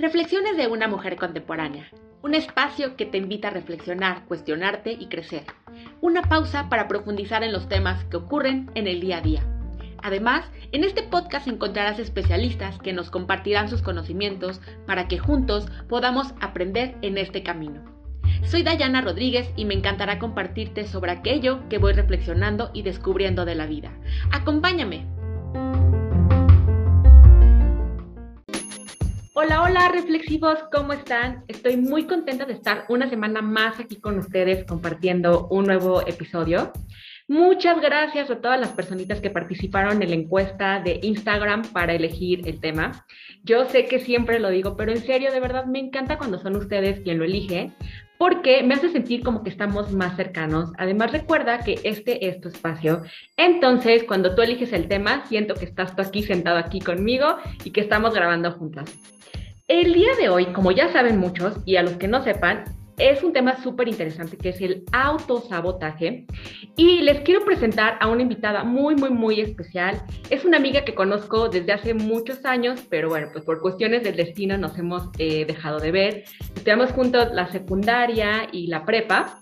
Reflexiones de una mujer contemporánea. Un espacio que te invita a reflexionar, cuestionarte y crecer. Una pausa para profundizar en los temas que ocurren en el día a día. Además, en este podcast encontrarás especialistas que nos compartirán sus conocimientos para que juntos podamos aprender en este camino. Soy Dayana Rodríguez y me encantará compartirte sobre aquello que voy reflexionando y descubriendo de la vida. Acompáñame. Hola, hola reflexivos, ¿cómo están? Estoy muy contenta de estar una semana más aquí con ustedes compartiendo un nuevo episodio. Muchas gracias a todas las personitas que participaron en la encuesta de Instagram para elegir el tema. Yo sé que siempre lo digo, pero en serio, de verdad, me encanta cuando son ustedes quien lo elige, porque me hace sentir como que estamos más cercanos. Además, recuerda que este es tu espacio. Entonces, cuando tú eliges el tema, siento que estás tú aquí sentado aquí conmigo y que estamos grabando juntas. El día de hoy, como ya saben muchos, y a los que no sepan, es un tema súper interesante que es el autosabotaje. Y les quiero presentar a una invitada muy, muy, muy especial. Es una amiga que conozco desde hace muchos años, pero bueno, pues por cuestiones del destino nos hemos eh, dejado de ver. Estudiamos juntos la secundaria y la prepa.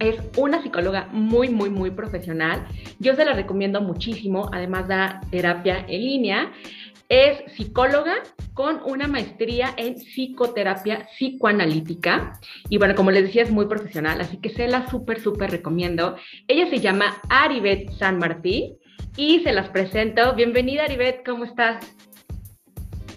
Es una psicóloga muy, muy, muy profesional. Yo se la recomiendo muchísimo. Además da terapia en línea. Es psicóloga con una maestría en psicoterapia psicoanalítica. Y bueno, como les decía, es muy profesional, así que se la súper, súper recomiendo. Ella se llama Aribet San Martí y se las presento. Bienvenida, Aribet, ¿cómo estás?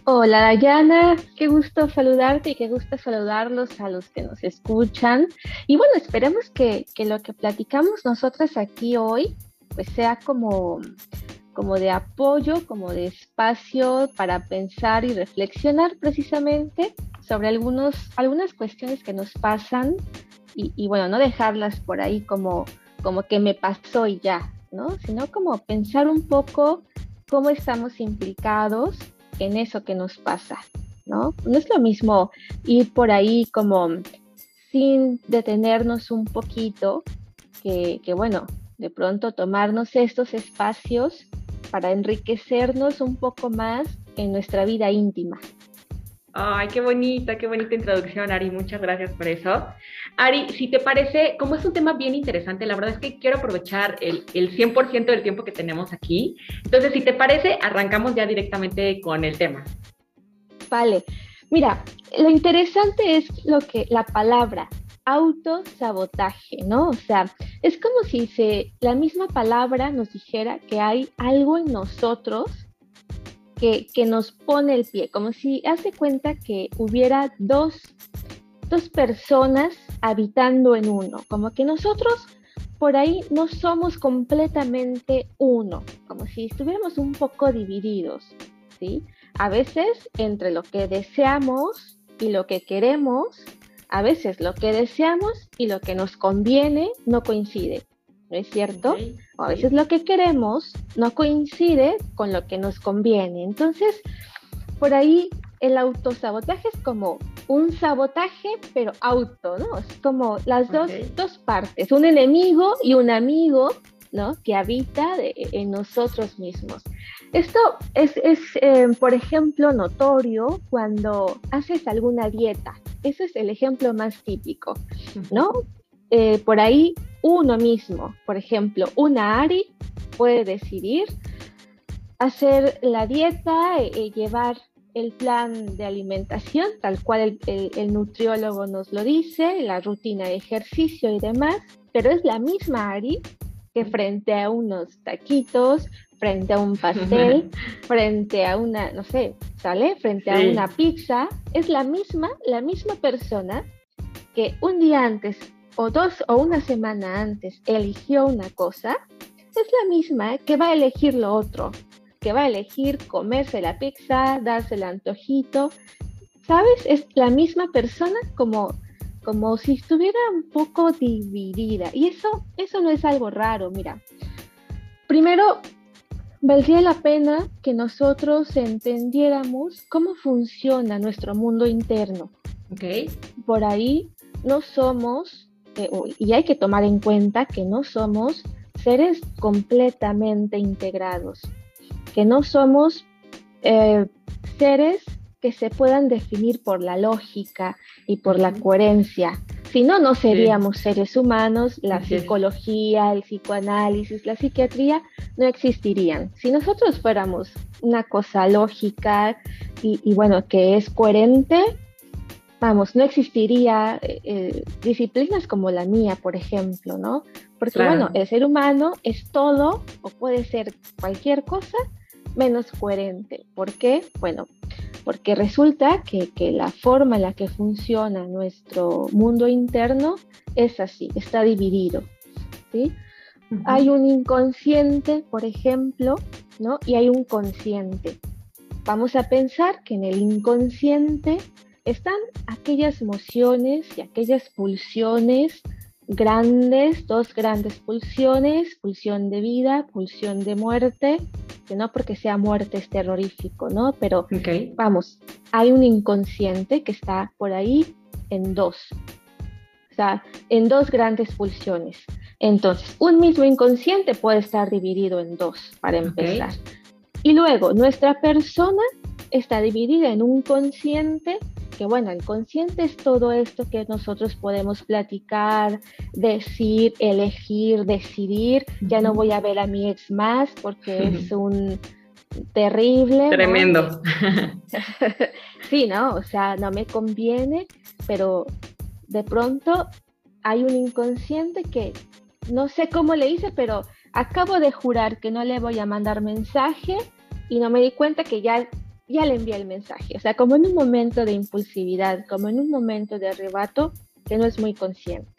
Hola Dayana, qué gusto saludarte y qué gusto saludarlos a los que nos escuchan. Y bueno, esperemos que, que lo que platicamos nosotras aquí hoy pues sea como como de apoyo, como de espacio para pensar y reflexionar precisamente sobre algunos, algunas cuestiones que nos pasan y, bueno, no dejarlas por ahí como, como que me pasó y ya, ¿no? Sino como pensar un poco cómo estamos implicados en eso que nos pasa, ¿no? No es lo mismo ir por ahí como sin detenernos un poquito, que, que bueno, de pronto tomarnos estos espacios para enriquecernos un poco más en nuestra vida íntima. Ay, qué bonita, qué bonita introducción, Ari. Muchas gracias por eso. Ari, si te parece, como es un tema bien interesante, la verdad es que quiero aprovechar el, el 100% del tiempo que tenemos aquí. Entonces, si te parece, arrancamos ya directamente con el tema. Vale. Mira, lo interesante es lo que la palabra autosabotaje, ¿no? O sea, es como si se, la misma palabra nos dijera que hay algo en nosotros que, que nos pone el pie, como si hace cuenta que hubiera dos, dos personas habitando en uno, como que nosotros por ahí no somos completamente uno, como si estuviéramos un poco divididos, ¿sí? A veces entre lo que deseamos y lo que queremos, a veces lo que deseamos y lo que nos conviene no coincide, ¿no es cierto? O a veces lo que queremos no coincide con lo que nos conviene. Entonces, por ahí el autosabotaje es como un sabotaje, pero auto, ¿no? Es como las dos, dos partes, un enemigo y un amigo, ¿no? Que habita en nosotros mismos. Esto es, eh, por ejemplo, notorio cuando haces alguna dieta. Ese es el ejemplo más típico, ¿no? Eh, por ahí uno mismo, por ejemplo, una Ari puede decidir hacer la dieta, eh, llevar el plan de alimentación, tal cual el, nutriólogo nos lo dice, la rutina de ejercicio y demás, pero es la misma Ari que frente a unos taquitos, frente a un pastel, frente a una, no sé, ¿sale? Frente a una pizza, es la misma, la misma persona que un día antes o dos o una semana antes eligió una cosa, es la misma que va a elegir lo otro, que va a elegir comerse la pizza, darse el antojito, ¿sabes? Es la misma persona como como si estuviera un poco dividida y eso eso no es algo raro, mira. Primero valdría la pena que nosotros entendiéramos cómo funciona nuestro mundo interno. Okay. Por ahí no somos, eh, y hay que tomar en cuenta que no somos seres completamente integrados, que no somos eh, seres que se puedan definir por la lógica y por la coherencia. Si no, no seríamos seres humanos, la psicología, el psicoanálisis, la psiquiatría no existirían. Si nosotros fuéramos una cosa lógica y, bueno, que es coherente, vamos, no existiría eh, eh, disciplinas como la mía, por ejemplo, ¿no? Porque bueno, el ser humano es todo o puede ser cualquier cosa menos coherente. ¿Por qué? Bueno, porque resulta que, la forma en la que funciona nuestro mundo interno es así, está dividido. ¿sí? Hay un inconsciente, por ejemplo, ¿no? y hay un consciente. Vamos a pensar que en el inconsciente están aquellas emociones y aquellas pulsiones grandes, dos grandes pulsiones, pulsión de vida, pulsión de muerte, no porque sea muerte es terrorífico, ¿no? Pero vamos, hay un inconsciente que está por ahí en dos, o sea, en dos grandes pulsiones. Entonces, un mismo inconsciente puede estar dividido en dos, para empezar. Y luego, nuestra persona está dividida en un consciente bueno, el consciente es todo esto que nosotros podemos platicar, decir, elegir, decidir. Ya no voy a ver a mi ex más porque es un terrible. Tremendo. sí, ¿no? O sea, no me conviene, pero de pronto hay un inconsciente que no sé cómo le hice, pero acabo de jurar que no le voy a mandar mensaje y no me di cuenta que ya ya le envía el mensaje. O sea, como en un momento de impulsividad, como en un momento de arrebato que no es muy consciente.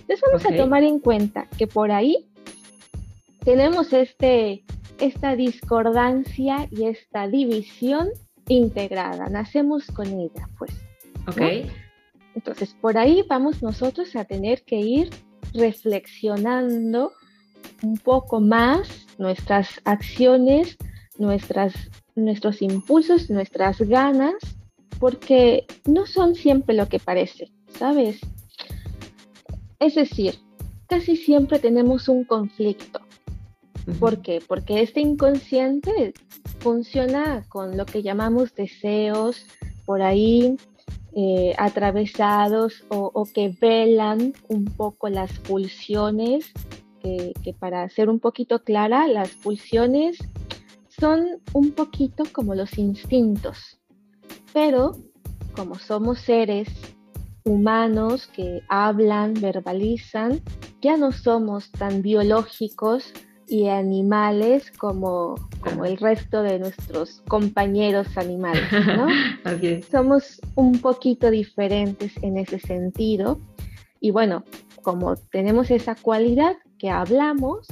Entonces vamos a tomar en cuenta que por ahí tenemos este, esta discordancia y esta división integrada. Nacemos con ella, pues. Ok. Entonces, por ahí vamos nosotros a tener que ir reflexionando un poco más nuestras acciones, nuestras nuestros impulsos, nuestras ganas, porque no son siempre lo que parece, ¿sabes? Es decir, casi siempre tenemos un conflicto. ¿Por qué? Porque este inconsciente funciona con lo que llamamos deseos por ahí eh, atravesados o, que velan un poco las pulsiones, que, que para ser un poquito clara, las pulsiones son un poquito como los instintos, pero como somos seres humanos que hablan, verbalizan, ya no somos tan biológicos y animales como, como el resto de nuestros compañeros animales, ¿no? Somos un poquito diferentes en ese sentido. Y bueno, como tenemos esa cualidad que hablamos,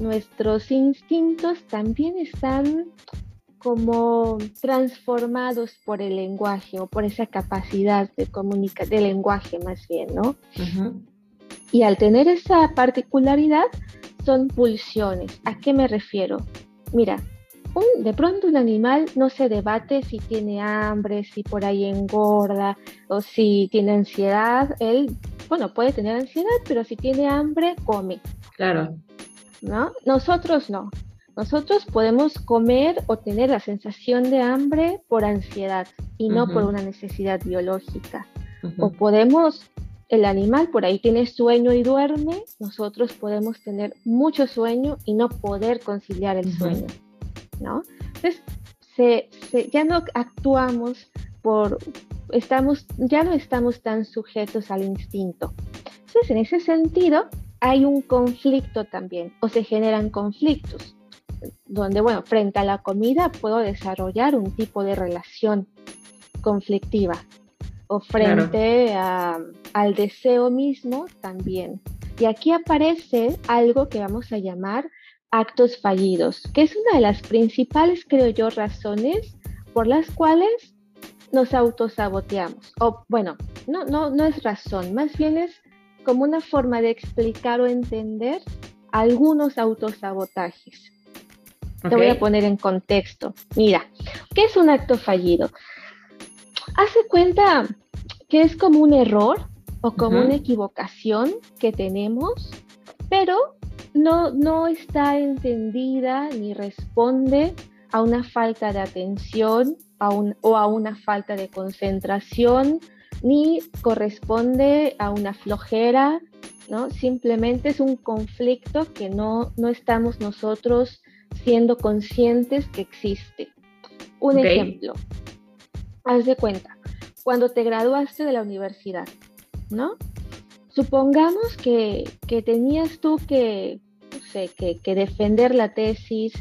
nuestros instintos también están como transformados por el lenguaje o por esa capacidad de comunicar, de lenguaje más bien, ¿no? Y al tener esa particularidad son pulsiones. ¿A qué me refiero? Mira, un, de pronto un animal no se debate si tiene hambre, si por ahí engorda o si tiene ansiedad. Él, bueno, puede tener ansiedad, pero si tiene hambre, come. Claro. ¿No? Nosotros no. Nosotros podemos comer o tener la sensación de hambre por ansiedad y no por una necesidad biológica. O podemos, el animal por ahí tiene sueño y duerme, nosotros podemos tener mucho sueño y no poder conciliar el sueño, ¿no? Entonces, ya no actuamos por, estamos, ya no estamos tan sujetos al instinto. Entonces, en ese sentido, hay un conflicto también o se generan conflictos donde, bueno, frente a la comida puedo desarrollar un tipo de relación conflictiva o frente al deseo mismo también. Y aquí aparece algo que vamos a llamar actos fallidos, que es una de las principales, creo yo, razones por las cuales nos autosaboteamos. O bueno, no, no, no es razón, más bien es como una forma de explicar o entender algunos autosabotajes. Te voy a poner en contexto. Mira, ¿qué es un acto fallido? Hace cuenta que es como un error o como una equivocación que tenemos, pero no, no está entendida ni responde a una falta de atención o a una falta de concentración, ni corresponde a una flojera, ¿no? Simplemente es un conflicto que no, no estamos nosotros siendo conscientes que existe. Un ejemplo, haz de cuenta, cuando te graduaste de la universidad, ¿no? Supongamos que, tenías tú que, que, defender la tesis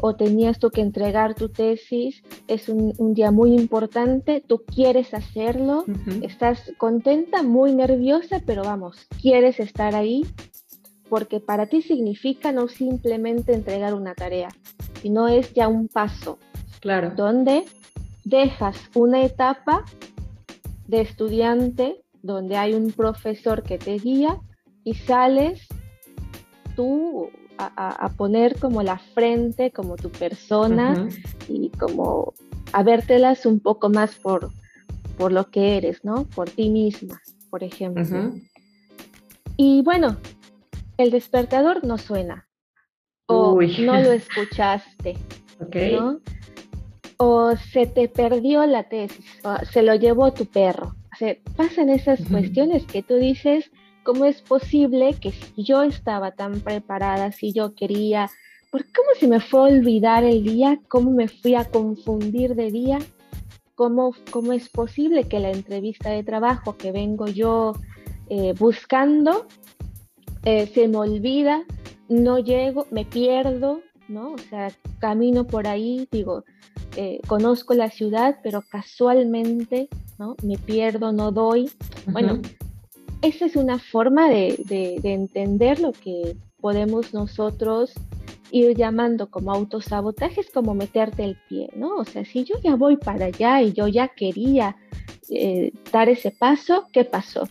o tenías tú que entregar tu tesis, es un, día muy importante, tú quieres hacerlo, estás contenta, muy nerviosa, pero vamos, quieres estar ahí porque para ti significa no simplemente entregar una tarea, sino es ya un paso. Claro. Donde dejas una etapa de estudiante donde hay un profesor que te guía y sales tú a, poner como la frente, como tu persona y como a vértelas un poco más por, por lo que eres, ¿no? Por ti misma, por ejemplo. Y bueno, el despertador no suena o no lo escuchaste, ¿no? o se te perdió la tesis, o se lo llevó tu perro pasan esas cuestiones que tú dices, ¿cómo es posible que si yo estaba tan preparada, si yo quería, ¿por cómo se me fue a olvidar el día? ¿Cómo me fui a confundir de día? ¿Cómo, cómo es posible que la entrevista de trabajo que vengo yo eh, buscando eh, se me olvida, no llego, me pierdo, ¿no? O sea, camino por ahí, digo, eh, conozco la ciudad, pero casualmente ¿no? Me pierdo, no doy. Bueno, esa es una forma de, entender lo que podemos nosotros ir llamando como autosabotaje, es como meterte el pie, ¿no? O sea, si yo ya voy para allá y yo ya quería eh, dar ese paso, ¿qué pasó?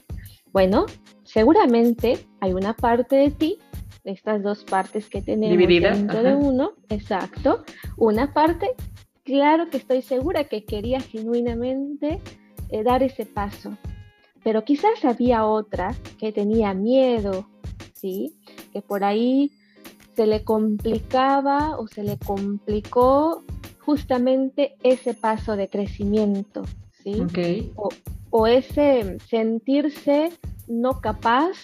Bueno, seguramente hay una parte de ti, estas dos partes que tenemos dentro de uno, exacto, una parte, claro que estoy segura que quería genuinamente eh, dar ese paso. Pero quizás había otra que tenía miedo, ¿sí? Que por ahí se le complicaba o se le complicó justamente ese paso de crecimiento, ¿sí? O, o ese sentirse no capaz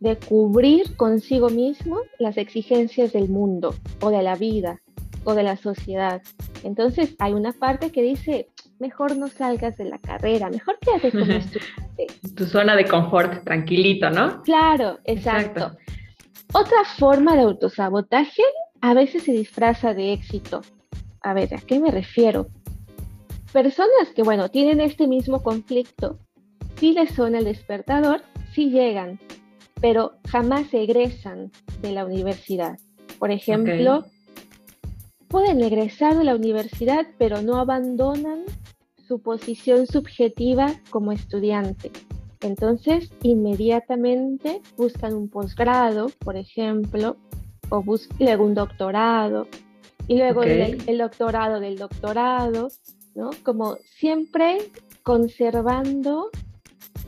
de cubrir consigo mismo las exigencias del mundo o de la vida o de la sociedad. Entonces hay una parte que dice, mejor no salgas de la carrera, mejor quédate como estudiante. Tu zona de confort, tranquilito, ¿no? Claro, exacto. Otra forma de autosabotaje a veces se disfraza de éxito. A ver, ¿a qué me refiero? Personas que, bueno, tienen este mismo conflicto, sí les suena el despertador, sí llegan, pero jamás egresan de la universidad. Por ejemplo, pueden egresar de la universidad, pero no abandonan su posición subjetiva como estudiante. Entonces, inmediatamente buscan un posgrado, por ejemplo, o buscan un doctorado, y luego el, doctorado del doctorado, ¿no? Como siempre conservando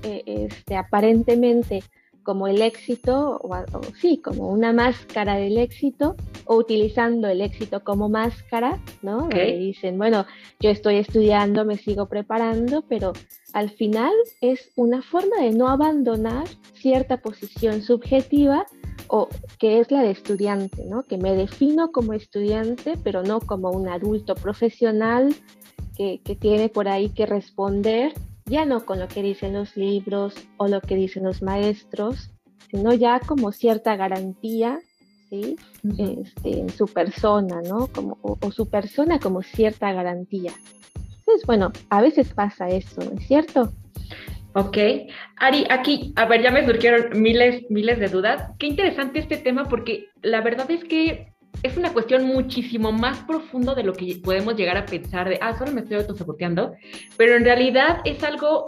eh, este, aparentemente como el éxito, o, sí, como una máscara del éxito, o utilizando el éxito como máscara, ¿no? dicen, bueno, yo estoy estudiando, me sigo preparando, pero al final es una forma de no abandonar cierta posición subjetiva o que es la de estudiante, ¿no? Que me defino como estudiante, pero no como un adulto profesional que, que tiene por ahí que responder ya no con lo que dicen los libros o lo que dicen los maestros, sino ya como cierta garantía ¿sí? Este, en su persona, ¿no? Como, o, su persona como cierta garantía. Entonces, bueno, a veces pasa eso, ¿no es cierto? Ok. Ari, aquí, a ver, ya me surgieron miles, miles de dudas. Qué interesante este tema porque la verdad es que es una cuestión muchísimo más profundo de lo que podemos llegar a pensar de, ah, solo me estoy autosaboteando, pero en realidad es algo,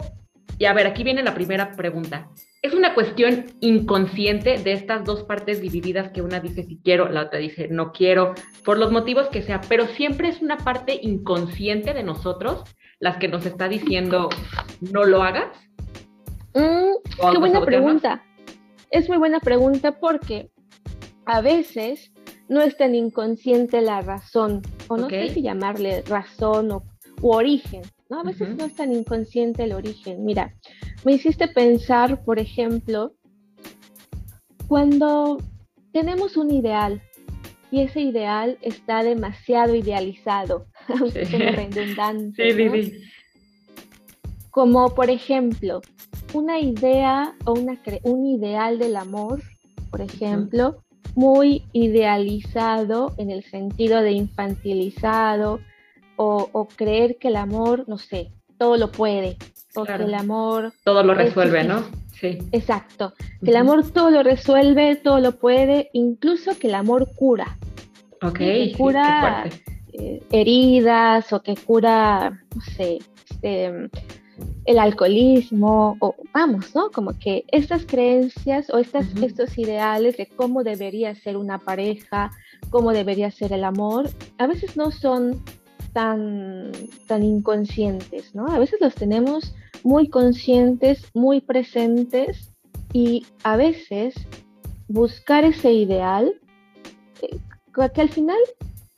y a ver, aquí viene la primera pregunta. Es una cuestión inconsciente de estas dos partes divididas que una dice si quiero, la otra dice no quiero, por los motivos que sea, pero siempre es una parte inconsciente de nosotros las que nos está diciendo no lo hagas. Mm, qué buena pregunta. Es muy buena pregunta porque a veces no es tan inconsciente la razón, o no sé si llamarle razón o u origen, ¿no? A veces no es tan inconsciente el origen. Mira, me hiciste pensar, por ejemplo, cuando tenemos un ideal y ese ideal está demasiado idealizado, aunque redundante. Sí, Como por ejemplo, una idea o una un ideal del amor, por ejemplo, muy idealizado en el sentido de infantilizado o, creer que el amor, no sé, todo lo puede, o que el amor... Todo lo resuelve, ¿no? Sí. Exacto, que el amor todo lo resuelve, todo lo puede, incluso que el amor cura. Ok. Que cura eh, heridas o que cura, no sé, este, el alcoholismo, o vamos, ¿no? Como que estas creencias o estas, estos ideales de cómo debería ser una pareja, cómo debería ser el amor, a veces no son tan, tan inconscientes, ¿no? A veces los tenemos muy conscientes, muy presentes y a veces buscar ese ideal, eh, que al final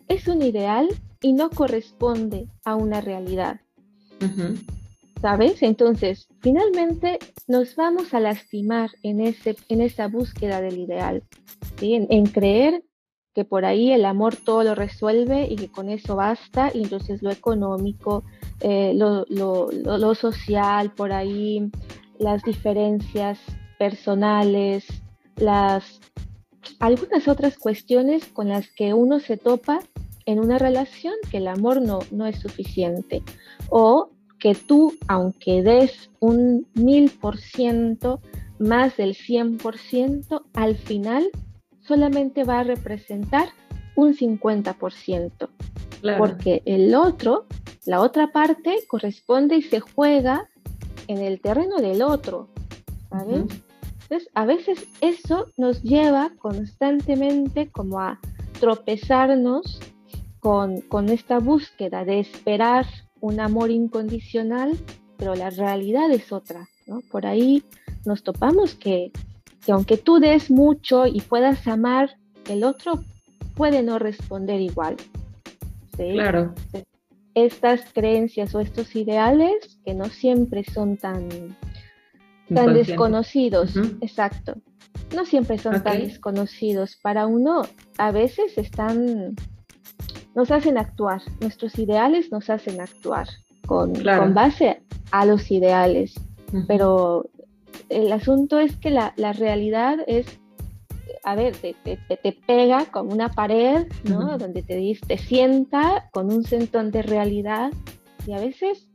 es un ideal y no corresponde a una realidad. ¿Sabes? Entonces, finalmente nos vamos a lastimar en, ese, en esa búsqueda del ideal, ¿sí? en, creer que por ahí el amor todo lo resuelve y que con eso basta, y entonces lo económico, eh, lo, lo, lo, social, por ahí las diferencias personales, las algunas otras cuestiones con las que uno se topa en una relación que el amor no, no es suficiente. O que tú, aunque des un mil por ciento más del 100%, al final solamente va a representar un 50%. Porque el otro, la otra parte, corresponde y se juega en el terreno del otro. ¿sabes? Entonces, a veces eso nos lleva constantemente como a tropezarnos con, con esta búsqueda de esperar un amor incondicional, pero la realidad es otra, ¿no? Por ahí nos topamos que, aunque tú des mucho y puedas amar, el otro puede no responder igual. Claro. Estas creencias o estos ideales que no siempre son tan, tan desconocidos, exacto, no siempre son tan desconocidos. Para uno, a veces están nos hacen actuar, nuestros ideales nos hacen actuar con, con base a los ideales, pero el asunto es que la, la realidad es, a ver, te, te, te, pega como una pared, ¿no? Donde te, te sienta con un sentón de realidad y a veces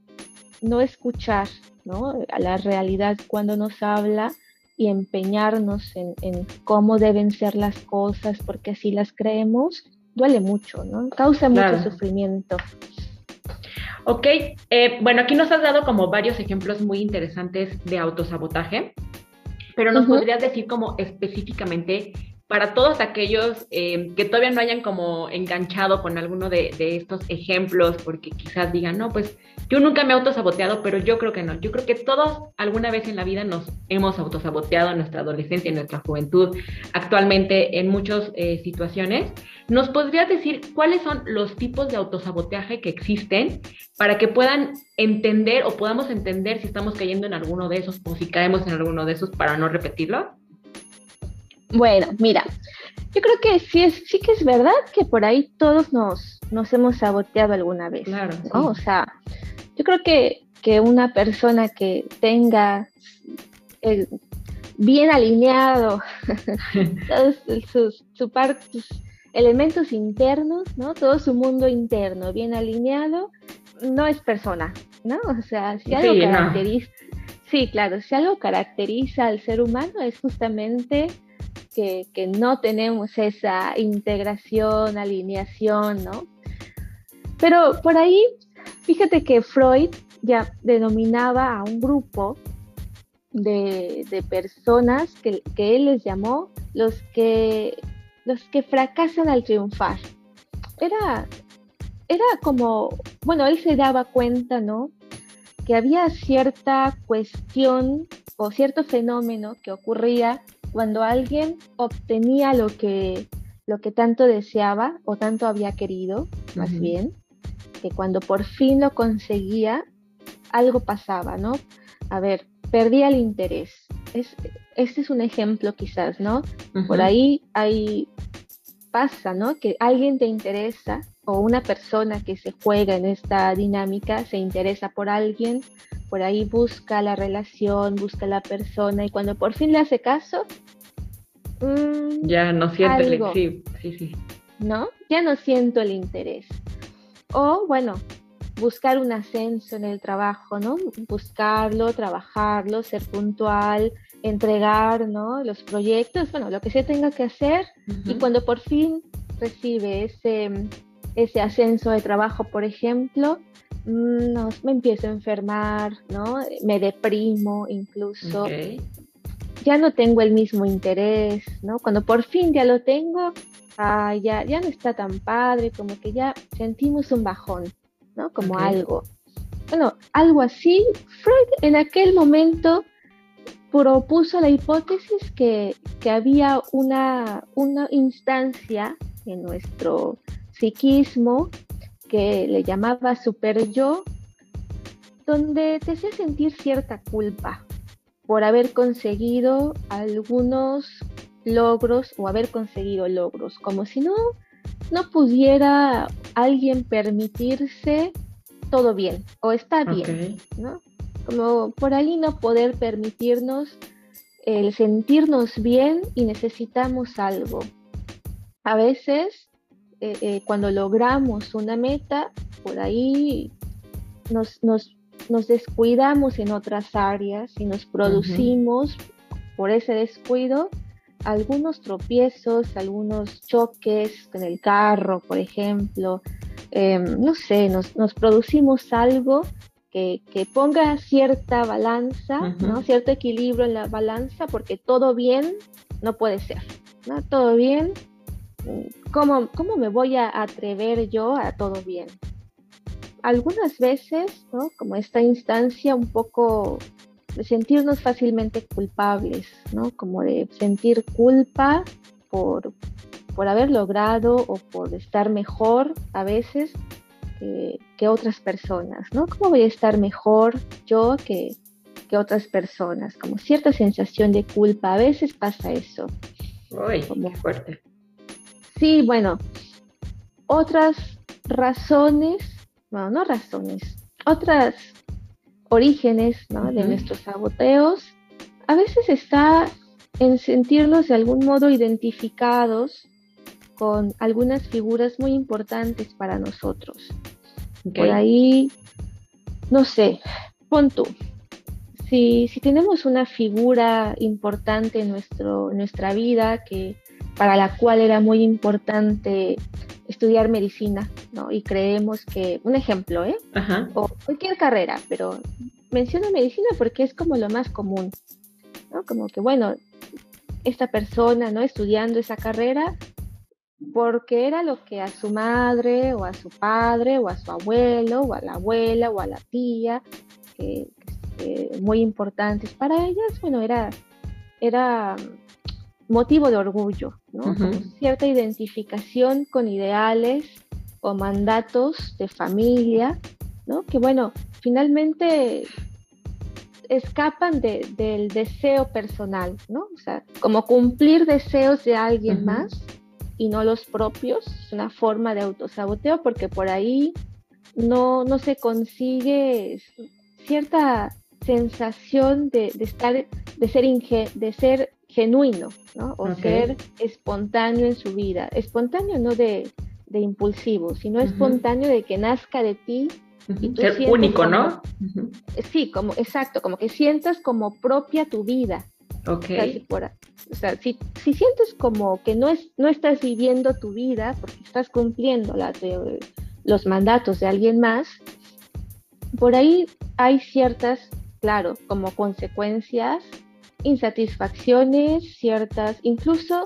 no escuchar, ¿no? A la realidad cuando nos habla y empeñarnos en, en, cómo deben ser las cosas porque así las creemos duele mucho, ¿no? Causa mucho sufrimiento. Ok, eh, bueno, aquí nos has dado como varios ejemplos muy interesantes de autosabotaje, pero nos podrías decir como específicamente para todos aquellos eh, que todavía no hayan como enganchado con alguno de, estos ejemplos, porque quizás digan, no, pues yo nunca me he autosaboteado, pero yo creo que no. Yo creo que todos alguna vez en la vida nos hemos autosaboteado en nuestra adolescencia, en nuestra juventud, actualmente en muchas eh, situaciones. ¿Nos podrías decir cuáles son los tipos de autosaboteaje que existen para que puedan entender o podamos entender si estamos cayendo en alguno de esos o si caemos en alguno de esos para no repetirlo? Bueno, mira, yo creo que sí, es, sí que es verdad que por ahí todos nos, nos hemos saboteado alguna vez. Claro. O sea, yo creo que, que una persona que tenga bien alineado todos sus, su sus elementos internos, ¿no? Todo su mundo interno bien alineado, no es persona, ¿no? O sea, si algo caracteriza, sí, claro, si algo caracteriza al ser humano es justamente que, no tenemos esa integración, alineación, ¿no? Pero por ahí, fíjate que Freud ya denominaba a un grupo de, personas que, él les llamó los que, los que fracasan al triunfar. Era, era como, bueno, él se daba cuenta, ¿no? Que había cierta cuestión o cierto fenómeno que ocurría cuando alguien obtenía lo que, lo que tanto deseaba o tanto había querido, más bien, que cuando por fin lo conseguía, algo pasaba, ¿no? A ver, perdía el interés. Es, este es un ejemplo quizás, ¿no? Por ahí hay, pasa, ¿no? Que alguien te interesa o una persona que se juega en esta dinámica se interesa por alguien, por ahí busca la relación, busca la persona y cuando por fin le hace caso, mm, ya no siente el sí, sí, sí. ¿No? Ya no siento el interés. O bueno, buscar un ascenso en el trabajo, ¿no? Buscarlo, trabajarlo, ser puntual, entregar, ¿no? Los proyectos, bueno, lo que se tenga que hacer. Y cuando por fin recibe ese, ese ascenso de trabajo, por ejemplo, mm, no, me empiezo a enfermar, ¿no? Me deprimo incluso. Ya no tengo el mismo interés, ¿no? Cuando por fin ya lo tengo, ah, ya, ya no está tan padre, como que ya sentimos un bajón, ¿no? Como algo. Bueno, algo así. Freud en aquel momento propuso la hipótesis que, que había una, una instancia en nuestro psiquismo que le llamaba super yo, donde te hace sentir cierta culpa por haber conseguido algunos logros o haber conseguido logros, como si no, no pudiera alguien permitirse todo bien o está bien, ¿no? Como por ahí no poder permitirnos el sentirnos bien y necesitamos algo. A veces, eh, eh, cuando logramos una meta, por ahí nos, nos, descuidamos en otras áreas y nos producimos por ese descuido algunos tropiezos, algunos choques en el carro, por ejemplo, em, no sé, nos, producimos algo que, ponga cierta balanza, ¿no? cierto equilibrio en la balanza, porque todo bien no puede ser, ¿no? Todo bien, ¿cómo, cómo me voy a atrever yo a todo bien? Algunas veces, ¿no? Como esta instancia un poco sentirnos fácilmente culpables, ¿no? Como de sentir culpa por, por haber logrado o por estar mejor a veces que, otras personas, ¿no? ¿Cómo voy a estar mejor yo que, que otras personas? Como cierta sensación de culpa, a veces pasa eso. Uy, como fuerte. Sí, bueno, otras razones, bueno, no razones, otras orígenes de nuestros saboteos, a veces está en sentirnos de algún modo identificados con algunas figuras muy importantes para nosotros. Por ahí, no sé, pon tú. Si, si tenemos una figura importante en, nuestro, nuestra vida que, para la cual era muy importante estudiar medicina, ¿no? Y creemos que, un ejemplo, ¿eh? O cualquier carrera, pero menciono medicina porque es como lo más común, ¿no? Como que, bueno, esta persona, ¿no? Estudiando esa carrera porque era lo que a su madre o a su padre o a su abuelo o a la abuela o a la tía, que, muy importantes para ellas, bueno, era, era motivo de orgullo, ¿no? cierta identificación con ideales o mandatos de familia, ¿no? Que bueno, finalmente escapan del deseo personal, ¿no? O sea, como cumplir deseos de alguien más y no los propios, es una forma de autosaboteo porque por ahí no, no se consigue cierta sensación de, estar, de ser, de ser genuino, ¿no? O ser espontáneo en su vida. Espontáneo no de, impulsivo, sino espontáneo de que nazca de ti. y tú ser único, ¿no? Sí, como, exacto, como que sientas como propia tu vida. Ok. O sea, si, si, sientes como que no, es, no estás viviendo tu vida porque estás cumpliendo la, los mandatos de alguien más, por ahí hay ciertas, claro, como consecuencias insatisfacciones, ciertas, incluso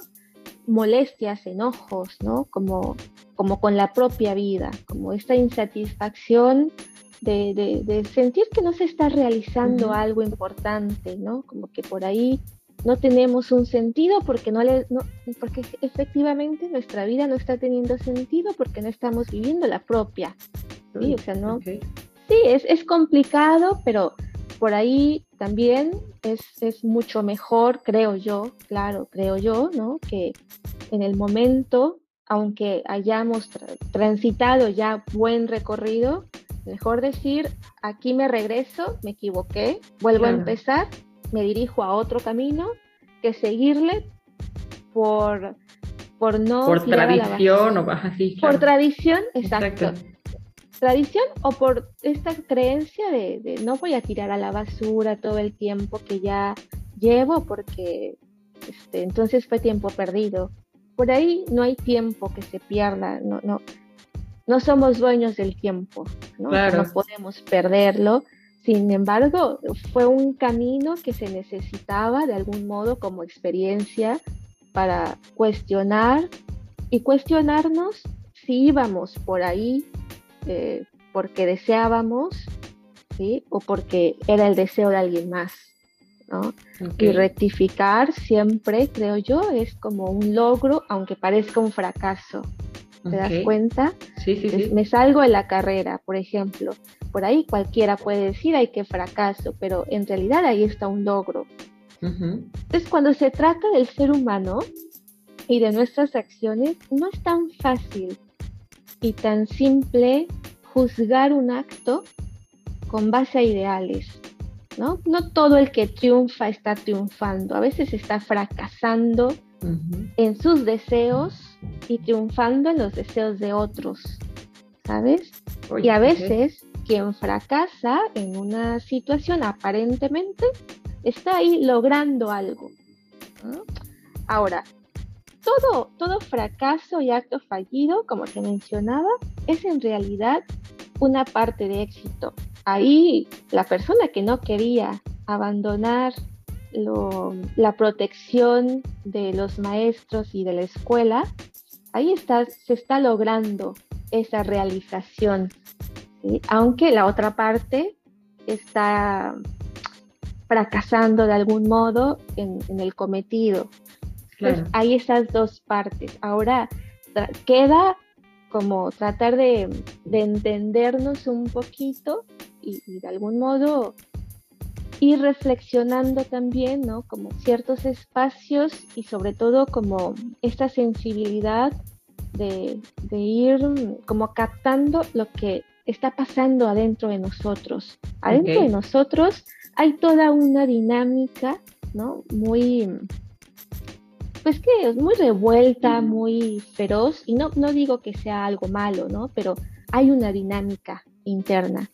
molestias, enojos, ¿no? Como, como con la propia vida, como esta insatisfacción de, sentir que no se está realizando algo importante, ¿no? Como que por ahí no tenemos un sentido porque no le no, porque efectivamente nuestra vida no está teniendo sentido porque no estamos viviendo la propia sí o sea no sí es, es complicado pero por ahí también es, es, mucho mejor creo yo claro creo yo no que en el momento aunque hayamos transitado ya buen recorrido mejor decir aquí me regreso me equivoqué vuelvo a empezar me dirijo a otro camino que seguirle por, por no... Por tradición o así. Por tradición, exacto. Tradición o por esta creencia de, de, no voy a tirar a la basura todo el tiempo que ya llevo porque este, entonces fue tiempo perdido. Por ahí no hay tiempo que se pierda, no, no, no somos dueños del tiempo, ¿no? no podemos perderlo sin embargo, fue un camino que se necesitaba de algún modo como experiencia para cuestionar y cuestionarnos si íbamos por ahí eh, porque deseábamos ¿sí? o porque era el deseo de alguien más. ¿no? Y rectificar siempre, creo yo, es como un logro, aunque parezca un fracaso. ¿Te das cuenta? Sí, sí, sí. Me salgo de la carrera, por ejemplo. Por ahí cualquiera puede decir, ay, qué fracaso, pero en realidad ahí está un logro. Entonces, cuando se trata del ser humano y de nuestras acciones, no es tan fácil y tan simple juzgar un acto con base a ideales. ¿no? no todo el que triunfa está triunfando, a veces está fracasando en sus deseos y triunfando en los deseos de otros, ¿sabes? y a veces quien fracasa en una situación aparentemente está ahí logrando algo. Ahora, todo, todo fracaso y acto fallido, como te mencionaba, es en realidad una parte de éxito. Ahí la persona que no quería abandonar la protección de los maestros y de la escuela, ahí está, se está logrando esa realización aunque la otra parte está fracasando de algún modo en, el cometido. Hay esas dos partes. Ahora queda como tratar de, entendernos un poquito y, de algún modo ir reflexionando también, ¿no? Como ciertos espacios y sobre todo como esta sensibilidad de, de ir como captando lo que está pasando adentro de nosotros. Adentro de nosotros hay toda una dinámica, ¿no? Muy, pues que es muy revuelta, muy feroz, y no, no digo que sea algo malo, ¿no? Pero hay una dinámica interna.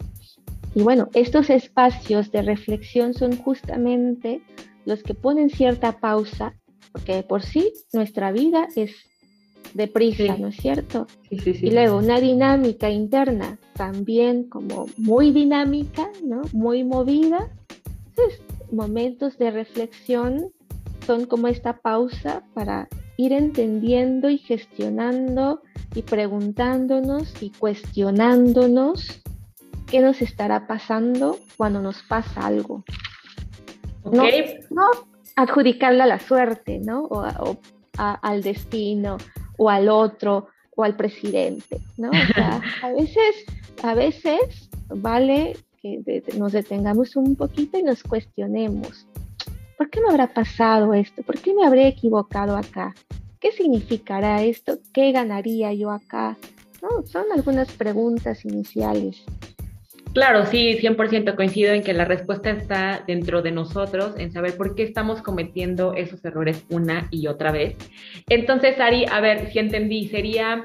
Y bueno, estos espacios de reflexión son justamente los que ponen cierta pausa, porque por sí nuestra vida es deprisa, ¿no es cierto? Sí, sí, sí. Y luego una dinámica interna también como muy dinámica, ¿no? Muy movida. Entonces, momentos de reflexión son como esta pausa para ir entendiendo y gestionando y preguntándonos y cuestionándonos qué nos estará pasando cuando nos pasa algo. No, no adjudicarle a la suerte, ¿no? O, al destino o al otro o al presidente, ¿no? O sea, a veces, a veces vale que nos detengamos un poquito y nos cuestionemos. ¿Por qué me habrá pasado esto? ¿Por qué me habré equivocado acá? ¿Qué significará esto? ¿Qué ganaría yo acá? Son algunas preguntas iniciales. Claro, sí, 100% coincido en que la respuesta está dentro de nosotros, en saber por qué estamos cometiendo esos errores una y otra vez. Entonces, Ari, a ver si entendí, sería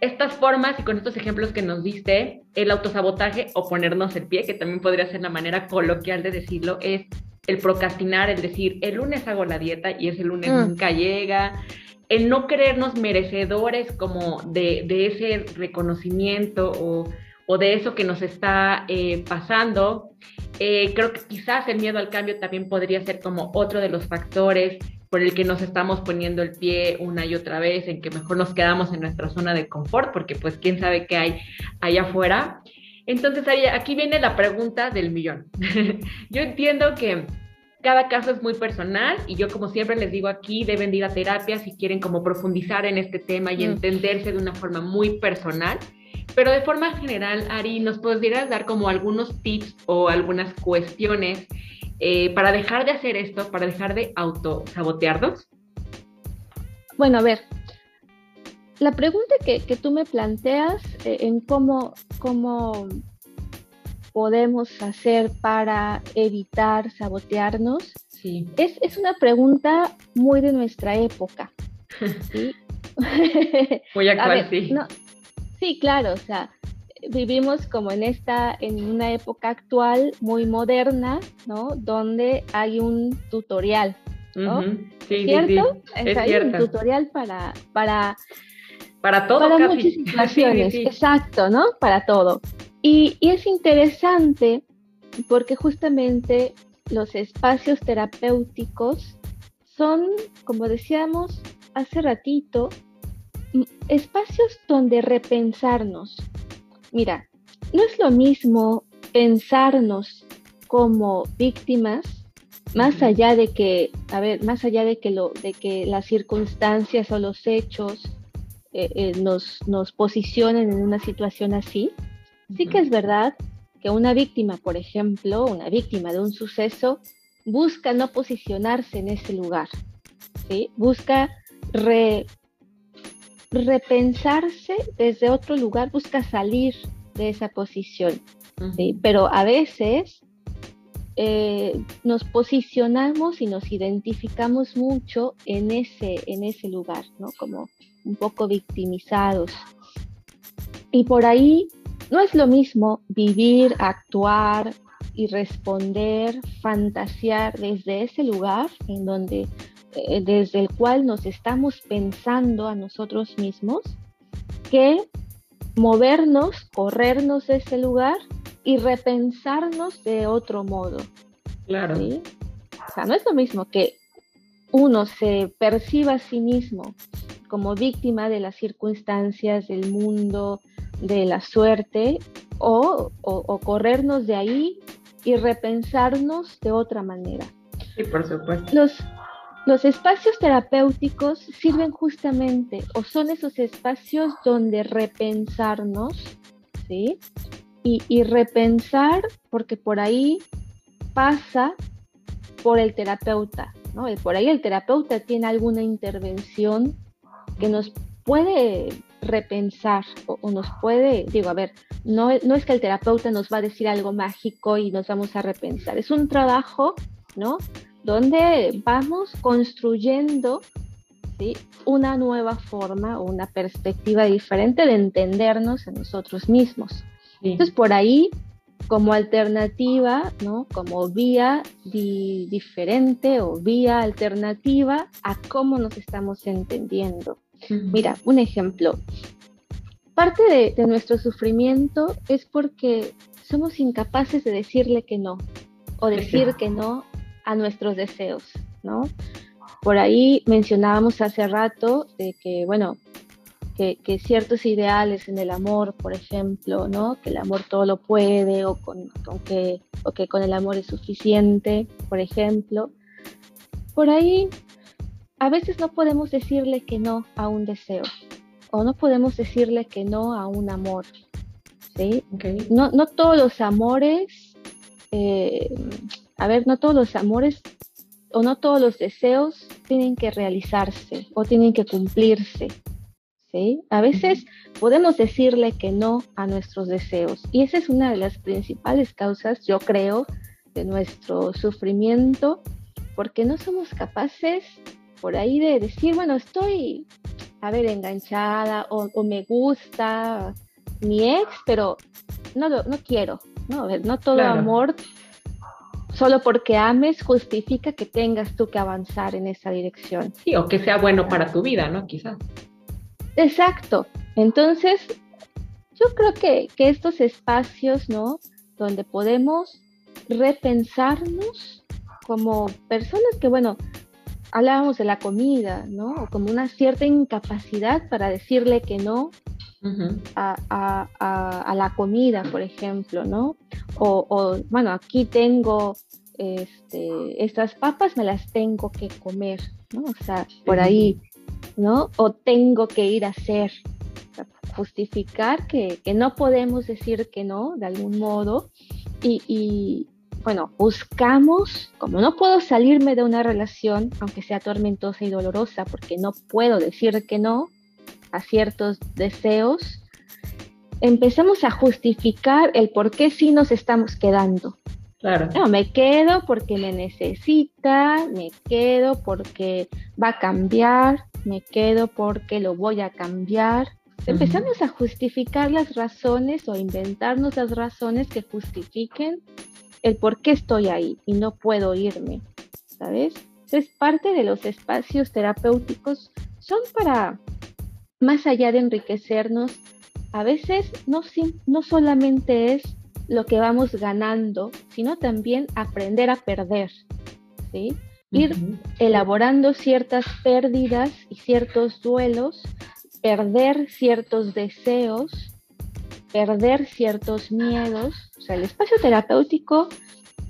estas formas y con estos ejemplos que nos diste, el autosabotaje o ponernos el pie, que también podría ser la manera coloquial de decirlo, es el procrastinar, el decir, el lunes hago la dieta y ese lunes mm. nunca llega, el no creernos merecedores como de, de ese reconocimiento o o de eso que nos está eh, pasando. Eh, creo que quizás el miedo al cambio también podría ser como otro de los factores por el que nos estamos poniendo el pie una y otra vez, en que mejor nos quedamos en nuestra zona de confort, porque pues quién sabe qué hay allá afuera. Entonces, aquí viene la pregunta del millón. Yo entiendo que cada caso es muy personal y yo como siempre les digo aquí, deben ir a terapia si quieren como profundizar en este tema y mm. entenderse de una forma muy personal. Pero de forma general, Ari, ¿nos podrías dar como algunos tips o algunas cuestiones eh, para dejar de hacer esto, para dejar de autosabotearnos? Bueno, a ver, la pregunta que, tú me planteas eh, en cómo, cómo podemos hacer para evitar sabotearnos sí. es, una pregunta muy de nuestra época. ¿sí? muy actual, sí. sí, claro, o sea, vivimos como en esta, en una época actual muy moderna, ¿no? Donde hay un tutorial, ¿no? sí, ¿Cierto? Sí, hay un tutorial para, para, para todo. Para muchas situaciones, exacto, ¿no? Para todo. Y, y es interesante porque justamente los espacios terapéuticos son, como decíamos hace ratito, espacios donde repensarnos, Mira, no es lo mismo pensarnos como víctimas, más allá de que, a ver, más allá de que, lo, de que las circunstancias o los hechos eh, eh, nos, nos posicionen en una situación así, sí que es verdad que una víctima, por ejemplo, una víctima de un suceso, busca no posicionarse en ese lugar, ¿sí? busca re, repensarse desde otro lugar, busca salir de esa posición. Pero a veces eh, nos posicionamos y nos identificamos mucho en ese, en ese lugar, ¿no? Como un poco victimizados. Y por ahí no es lo mismo vivir, actuar y responder, fantasear desde ese lugar en donde eh, desde el cual nos estamos pensando a nosotros mismos, que movernos, corrernos de ese lugar y repensarnos de otro modo. Claro. O sea, no es lo mismo que uno se perciba a sí mismo como víctima de las circunstancias, del mundo, de la suerte, o, o corrernos de ahí y repensarnos de otra manera. Sí, por supuesto. Los, los espacios terapéuticos sirven justamente o son esos espacios donde repensarnos, ¿sí? Y, repensar, porque por ahí pasa por el terapeuta, ¿no? Por ahí el terapeuta tiene alguna intervención que nos puede repensar o, nos puede, digo, a ver, no, no es que el terapeuta nos va a decir algo mágico y nos vamos a repensar, es un trabajo, ¿no? donde vamos construyendo una nueva forma o una perspectiva diferente de entendernos a nosotros mismos. Entonces, por ahí, como alternativa, ¿no? como vía diferente o vía alternativa a cómo nos estamos entendiendo. Mira, un ejemplo. Parte de, de nuestro sufrimiento es porque somos incapaces de decirle que no o decir que no a nuestros deseos, ¿no? Por ahí mencionábamos hace rato de que, bueno, que, ciertos ideales en el amor, por ejemplo, ¿no? Que el amor todo lo puede o, con, que, o que con el amor es suficiente, por ejemplo. Por ahí a veces no podemos decirle que no a un deseo o no podemos decirle que no a un amor. ¿sí? No, no todos los amores eh, a ver, no todos los amores o no todos los deseos tienen que realizarse o tienen que cumplirse. ¿sí? A veces podemos decirle que no a nuestros deseos y esa es una de las principales causas, yo creo, de nuestro sufrimiento, porque no somos capaces por ahí de decir, bueno, estoy, a ver, enganchada o, me gusta mi ex, pero no, no quiero, ¿no? no todo amor solo porque ames justifica que tengas tú que avanzar en esa dirección. Sí, o que sea bueno para tu vida, ¿no? Quizás. Exacto. Entonces, yo creo que, estos espacios, ¿no? Donde podemos repensarnos como personas que, bueno, hablábamos de la comida, ¿no? O como una cierta incapacidad para decirle que no a, la comida, por ejemplo, ¿no? O, bueno, aquí tengo este, estas papas me las tengo que comer, ¿no? O sea, por ahí, ¿no? O tengo que ir a hacer, justificar que, no podemos decir que no, de algún modo, y, bueno, buscamos, como no puedo salirme de una relación, aunque sea tormentosa y dolorosa, porque no puedo decir que no a ciertos deseos, empezamos a justificar el por qué sí nos estamos quedando. Claro. No, me quedo porque me necesita, me quedo porque va a cambiar, me quedo porque lo voy a cambiar. Empezamos a justificar las razones o inventarnos las razones que justifiquen el por qué estoy ahí y no puedo irme, ¿sabes? Es parte de los espacios terapéuticos, son para, más allá de enriquecernos, a veces no, no solamente es lo que vamos ganando, sino también aprender a perder, ¿sí? Ir elaborando ciertas pérdidas y ciertos duelos, perder ciertos deseos, perder ciertos miedos. O sea, el espacio terapéutico,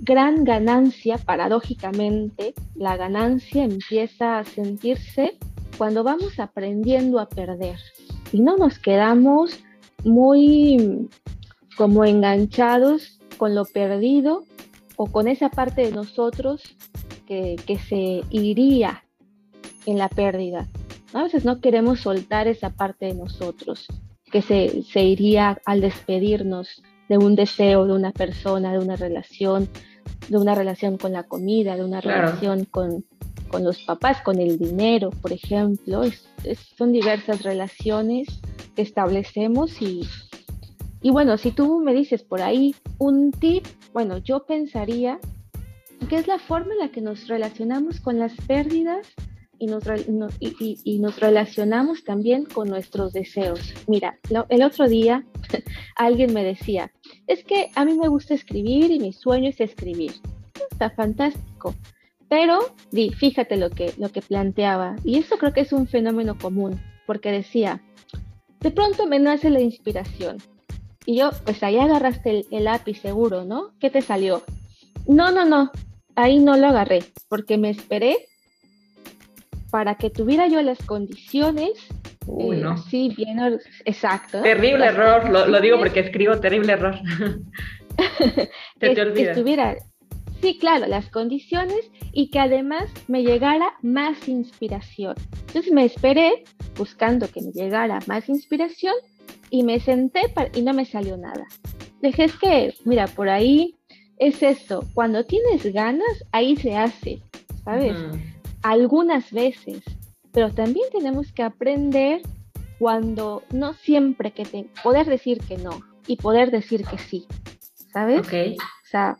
gran ganancia, paradójicamente, la ganancia empieza a sentirse cuando vamos aprendiendo a perder y no nos quedamos muy como enganchados con lo perdido o con esa parte de nosotros que, se iría en la pérdida. A veces no queremos soltar esa parte de nosotros que se, se iría al despedirnos de un deseo, de una persona, de una relación, de una relación con la comida, de una relación con, con, los papás, con el dinero, por ejemplo. son diversas relaciones que establecemos y, y bueno, si tú me dices por ahí un tip, bueno, yo pensaría que es la forma en la que nos relacionamos con las pérdidas y nos, relacionamos también con nuestros deseos. Mira, el otro día alguien me decía, es que a mí me gusta escribir y mi sueño es escribir. Está fantástico. Pero, di, fíjate lo que, lo que planteaba, y esto creo que es un fenómeno común, porque decía, de pronto me nace la inspiración, y yo, pues ahí agarraste el, lápiz seguro, ¿no? ¿Qué te salió? No, no, no, ahí no lo agarré, porque me esperé para que tuviera yo las condiciones. Uy, no. Sí, bien, exacto. Terrible error, lo, digo porque escribo terrible error. te, te olvidas. Estuviera, sí, claro, las condiciones y que además me llegara más inspiración. Entonces me esperé buscando que me llegara más inspiración y me senté y no me salió nada. Dije, es que, mira, por ahí es eso, cuando tienes ganas, ahí se hace, ¿sabes? Algunas veces, pero también tenemos que aprender cuando no siempre que te, poder decir que no y poder decir que sí, ¿sabes? Okay. O sea,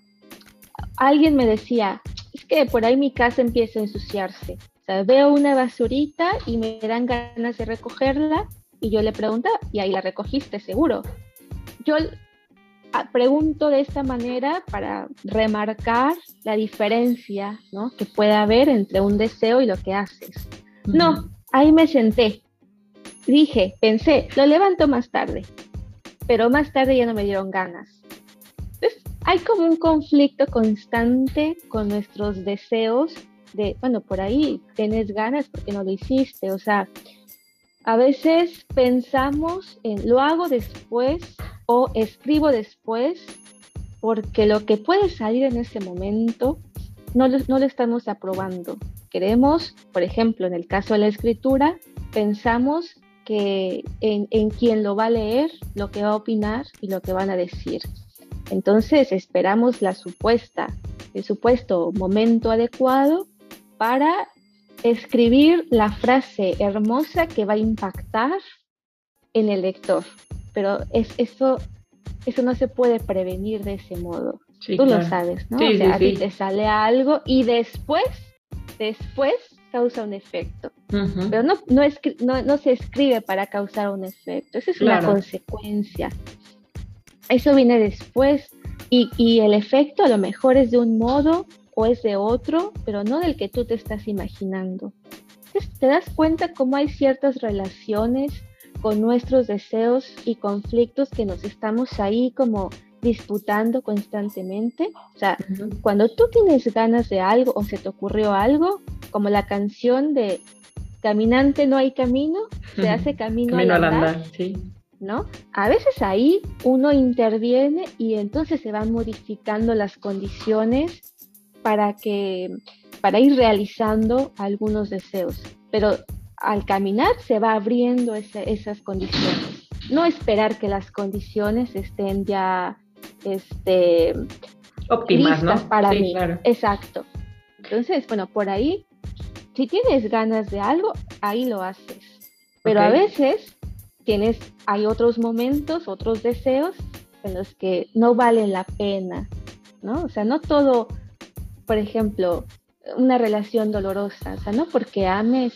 alguien me decía, es que por ahí mi casa empieza a ensuciarse. O sea, veo una basurita y me dan ganas de recogerla y yo le pregunto, y ahí la recogiste seguro. Yo pregunto de esta manera para remarcar la diferencia ¿no? que puede haber entre un deseo y lo que haces. No, ahí me senté. Dije, pensé, lo levanto más tarde, pero más tarde ya no me dieron ganas. Entonces, hay como un conflicto constante con nuestros deseos de, bueno, por ahí tienes ganas porque no lo hiciste, o sea, a veces pensamos en lo hago después o escribo después porque lo que puede salir en ese momento no lo, estamos aprobando. Queremos, por ejemplo, en el caso de la escritura, pensamos que en, en quien lo va a leer, lo que va a opinar y lo que van a decir. Entonces esperamos la supuesta, el supuesto momento adecuado para escribir la frase hermosa que va a impactar en el lector. Pero es, eso, eso no se puede prevenir de ese modo. Tú lo sabes, ¿no? o sea, a ti te sale algo y después, después causa un efecto. Pero no, no, no, se escribe para causar un efecto. Esa es una consecuencia. Eso viene después. Y, y el efecto a lo mejor es de un modo o es de otro, pero no del que tú te estás imaginando. Entonces, te das cuenta cómo hay ciertas relaciones con nuestros deseos y conflictos que nos estamos ahí como disputando constantemente. O sea, cuando tú tienes ganas de algo o se te ocurrió algo, como la canción de Caminante no hay camino, se hace camino, al andar. sí. ¿No? A veces ahí uno interviene y entonces se van modificando las condiciones para que para ir realizando algunos deseos. Pero al caminar se va abriendo esas condiciones. No esperar que las condiciones estén ya este, óptimas, ¿no? para mí. Exacto. Entonces, bueno, por ahí, si tienes ganas de algo, ahí lo haces. Pero a veces tienes, hay otros momentos, otros deseos en los que no valen la pena, ¿no? O sea, no todo, por ejemplo, una relación dolorosa, o sea, no porque ames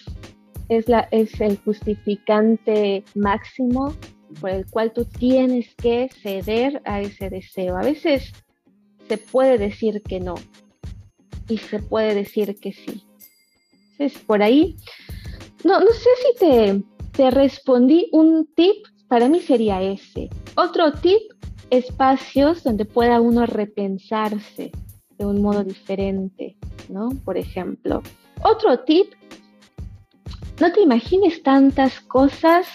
es, la, es el justificante máximo por el cual tú tienes que ceder a ese deseo. A veces se puede decir que no y se puede decir que sí. Entonces, por ahí, no, no sé si te, te respondí un tip, para mí sería ese. Otro tip, espacios donde pueda uno repensarse de un modo diferente, ¿no? Por ejemplo. Otro tip, no te imagines tantas cosas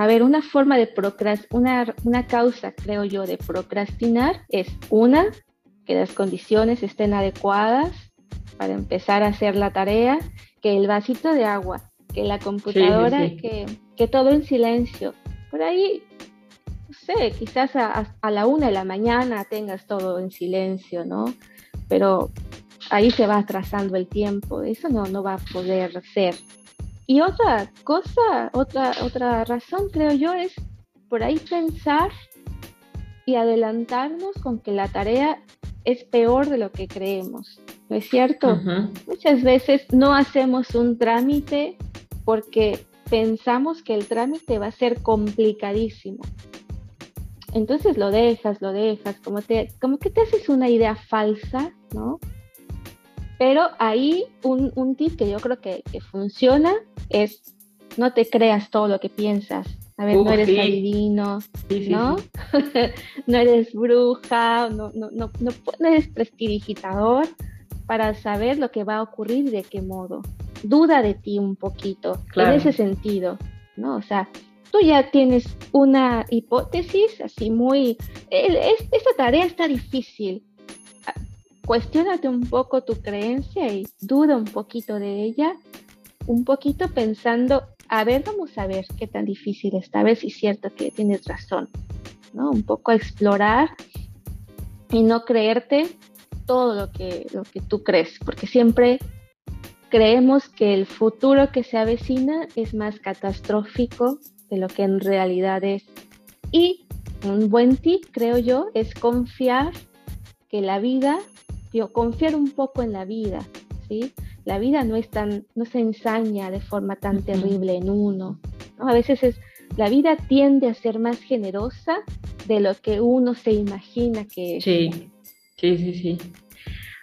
a ver, una forma de procrastinar, una, causa, creo yo, de procrastinar es una, que las condiciones estén adecuadas para empezar a hacer la tarea, que el vasito de agua, que la computadora, Que, que, todo en silencio. Por ahí, no sé, quizás a, a, la una de la mañana tengas todo en silencio, ¿no? Pero ahí se va atrasando el tiempo, eso no, no va a poder ser. Y otra cosa, otra, otra razón creo yo es por ahí pensar y adelantarnos con que la tarea es peor de lo que creemos, ¿no es cierto? Muchas veces no hacemos un trámite porque pensamos que el trámite va a ser complicadísimo. Entonces lo dejas, lo dejas, como, te, como que te haces una idea falsa, ¿no? Pero ahí un, un tip que yo creo que, que funciona es no te creas todo lo que piensas. A ver, no eres adivino, ¿no? no eres bruja, no, no, no, no, eres prestidigitador para saber lo que va a ocurrir y de qué modo. Duda de ti un poquito en ese sentido, ¿no? O sea, tú ya tienes una hipótesis así muy... esta tarea está difícil. Cuestiónate un poco tu creencia y duda un poquito de ella un poquito pensando, a ver, vamos a ver qué tan difícil está, a ver si es cierto que tienes razón, ¿no? Un poco explorar y no creerte todo lo que, lo que tú crees, porque siempre creemos que el futuro que se avecina es más catastrófico de lo que en realidad es. Y un buen tip, creo yo, es confiar que la vida, yo confiar un poco en la vida, ¿sí? la vida no es tan, no se ensaña de forma tan terrible en uno. A veces es, la vida tiende a ser más generosa de lo que uno se imagina que es. Sí, sí, sí, sí.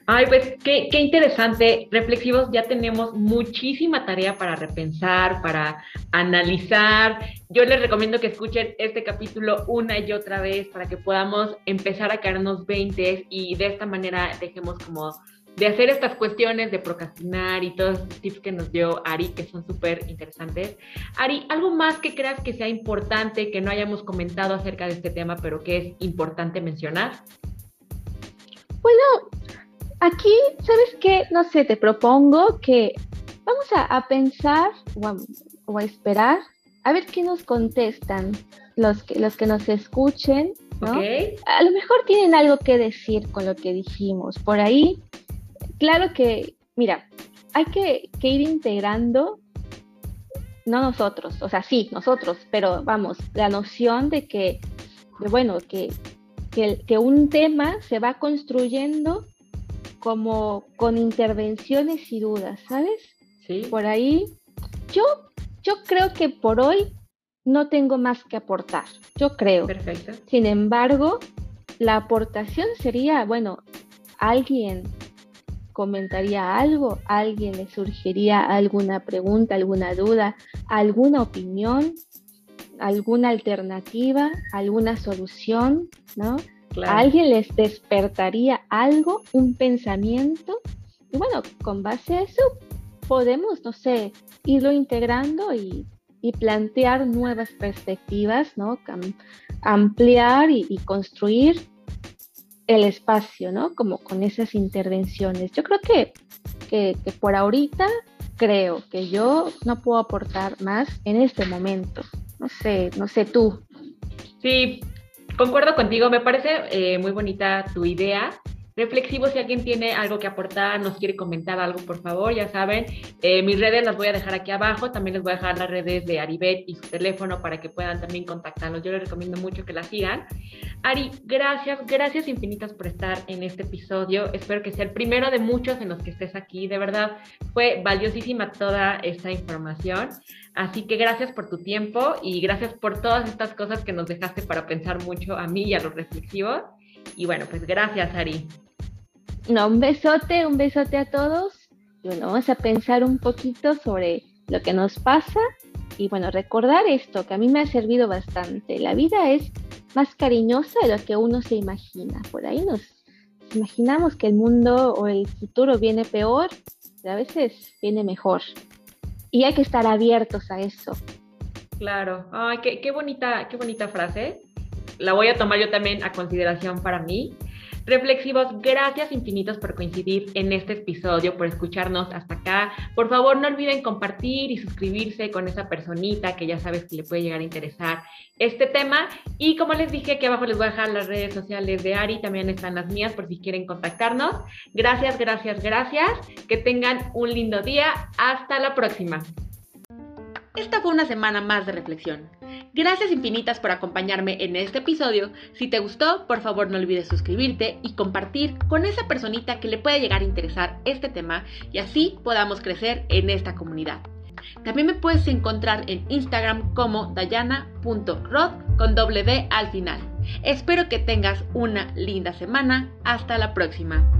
Ay, pues qué, qué, interesante. Reflexivos, ya tenemos muchísima tarea para repensar, para analizar. Yo les recomiendo que escuchen este capítulo una y otra vez para que podamos empezar a caernos 20 y de esta manera dejemos como de hacer estas cuestiones de procrastinar y todos los tips que nos dio Ari, que son súper interesantes. Ari, ¿algo más que creas que sea importante, que no hayamos comentado acerca de este tema, pero que es importante mencionar? Bueno, aquí, ¿sabes qué? No sé, te propongo que vamos a, pensar o a, esperar a ver qué nos contestan los que, los que nos escuchen. ¿no? A lo mejor tienen algo que decir con lo que dijimos. Por ahí claro que, mira, hay que, ir integrando, no nosotros, o sea, sí, nosotros, pero vamos, la noción de que, bueno, que, que, un tema se va construyendo como con intervenciones y dudas, ¿sabes? Sí. Por ahí, yo, yo creo que por hoy no tengo más que aportar, yo creo. Perfecto. Sin embargo, la aportación sería, bueno, alguien comentaría algo, alguien le surgiría alguna pregunta, alguna duda, alguna opinión, alguna alternativa, alguna solución, ¿no? A alguien les despertaría algo, un pensamiento. Y bueno, con base a eso podemos, no sé, irlo integrando y, plantear nuevas perspectivas, ¿no? ampliar y, construir el espacio, ¿no? Como con esas intervenciones. Yo creo que, que, que por ahorita creo que yo no puedo aportar más en este momento. No sé, no sé tú. Sí, concuerdo contigo, me parece eh, muy bonita tu idea reflexivo. Si alguien tiene algo que aportar, nos quiere comentar algo, por favor, ya saben. Eh, mis redes las voy a dejar aquí abajo. También les voy a dejar las redes de Aribet y su teléfono para que puedan también contactarlos. Yo les recomiendo mucho que la sigan. Ari, gracias, gracias infinitas por estar en este episodio. Espero que sea el primero de muchos en los que estés aquí. De verdad, fue valiosísima toda esta información. Así que gracias por tu tiempo y gracias por todas estas cosas que nos dejaste para pensar mucho a mí y a los reflexivos. Y bueno, pues gracias, Ari. No, un besote, un besote a todos. Y bueno, vamos a pensar un poquito sobre lo que nos pasa y bueno, recordar esto que a mí me ha servido bastante. La vida es más cariñosa de lo que uno se imagina. Por ahí nos imaginamos que el mundo o el futuro viene peor, pero a veces viene mejor. Y hay que estar abiertos a eso. Claro, ay, qué, qué bonita, qué bonita frase. La voy a tomar yo también a consideración para mí. Reflexivos, gracias infinitos por coincidir en este episodio, por escucharnos hasta acá. Por favor, no olviden compartir y suscribirse con esa personita que ya sabes que le puede llegar a interesar este tema. Y como les dije, aquí abajo les voy a dejar las redes sociales de Ari, también están las mías por si quieren contactarnos. Gracias, gracias, gracias. Que tengan un lindo día. Hasta la próxima. Esta fue una semana más de reflexión. Gracias infinitas por acompañarme en este episodio. Si te gustó, por favor no olvides suscribirte y compartir con esa personita que le pueda llegar a interesar este tema y así podamos crecer en esta comunidad. También me puedes encontrar en Instagram como dayana.rod con doble D al final. Espero que tengas una linda semana. Hasta la próxima.